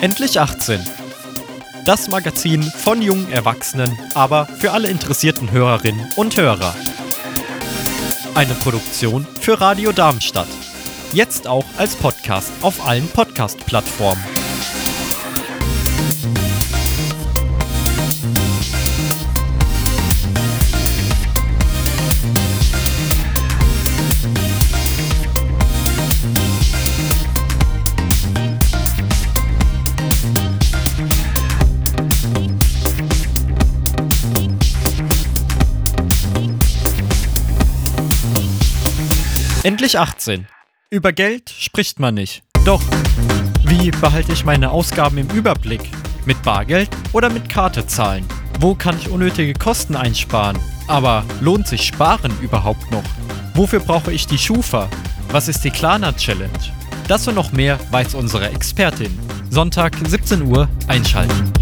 Endlich 18. Das Magazin von jungen Erwachsenen, aber für alle interessierten Hörerinnen und Hörer. Eine Produktion für Radio Darmstadt. Jetzt auch als Podcast auf allen Podcast-Plattformen. Endlich 18. Über Geld spricht man nicht. Doch, wie behalte ich meine Ausgaben im Überblick? Mit Bargeld oder mit Karte zahlen? Wo kann ich unnötige Kosten einsparen? Aber lohnt sich Sparen überhaupt noch? Wofür brauche ich die Schufa? Was ist die Klarna Challenge? Das und noch mehr weiß unsere Expertin. Sonntag 17 Uhr einschalten.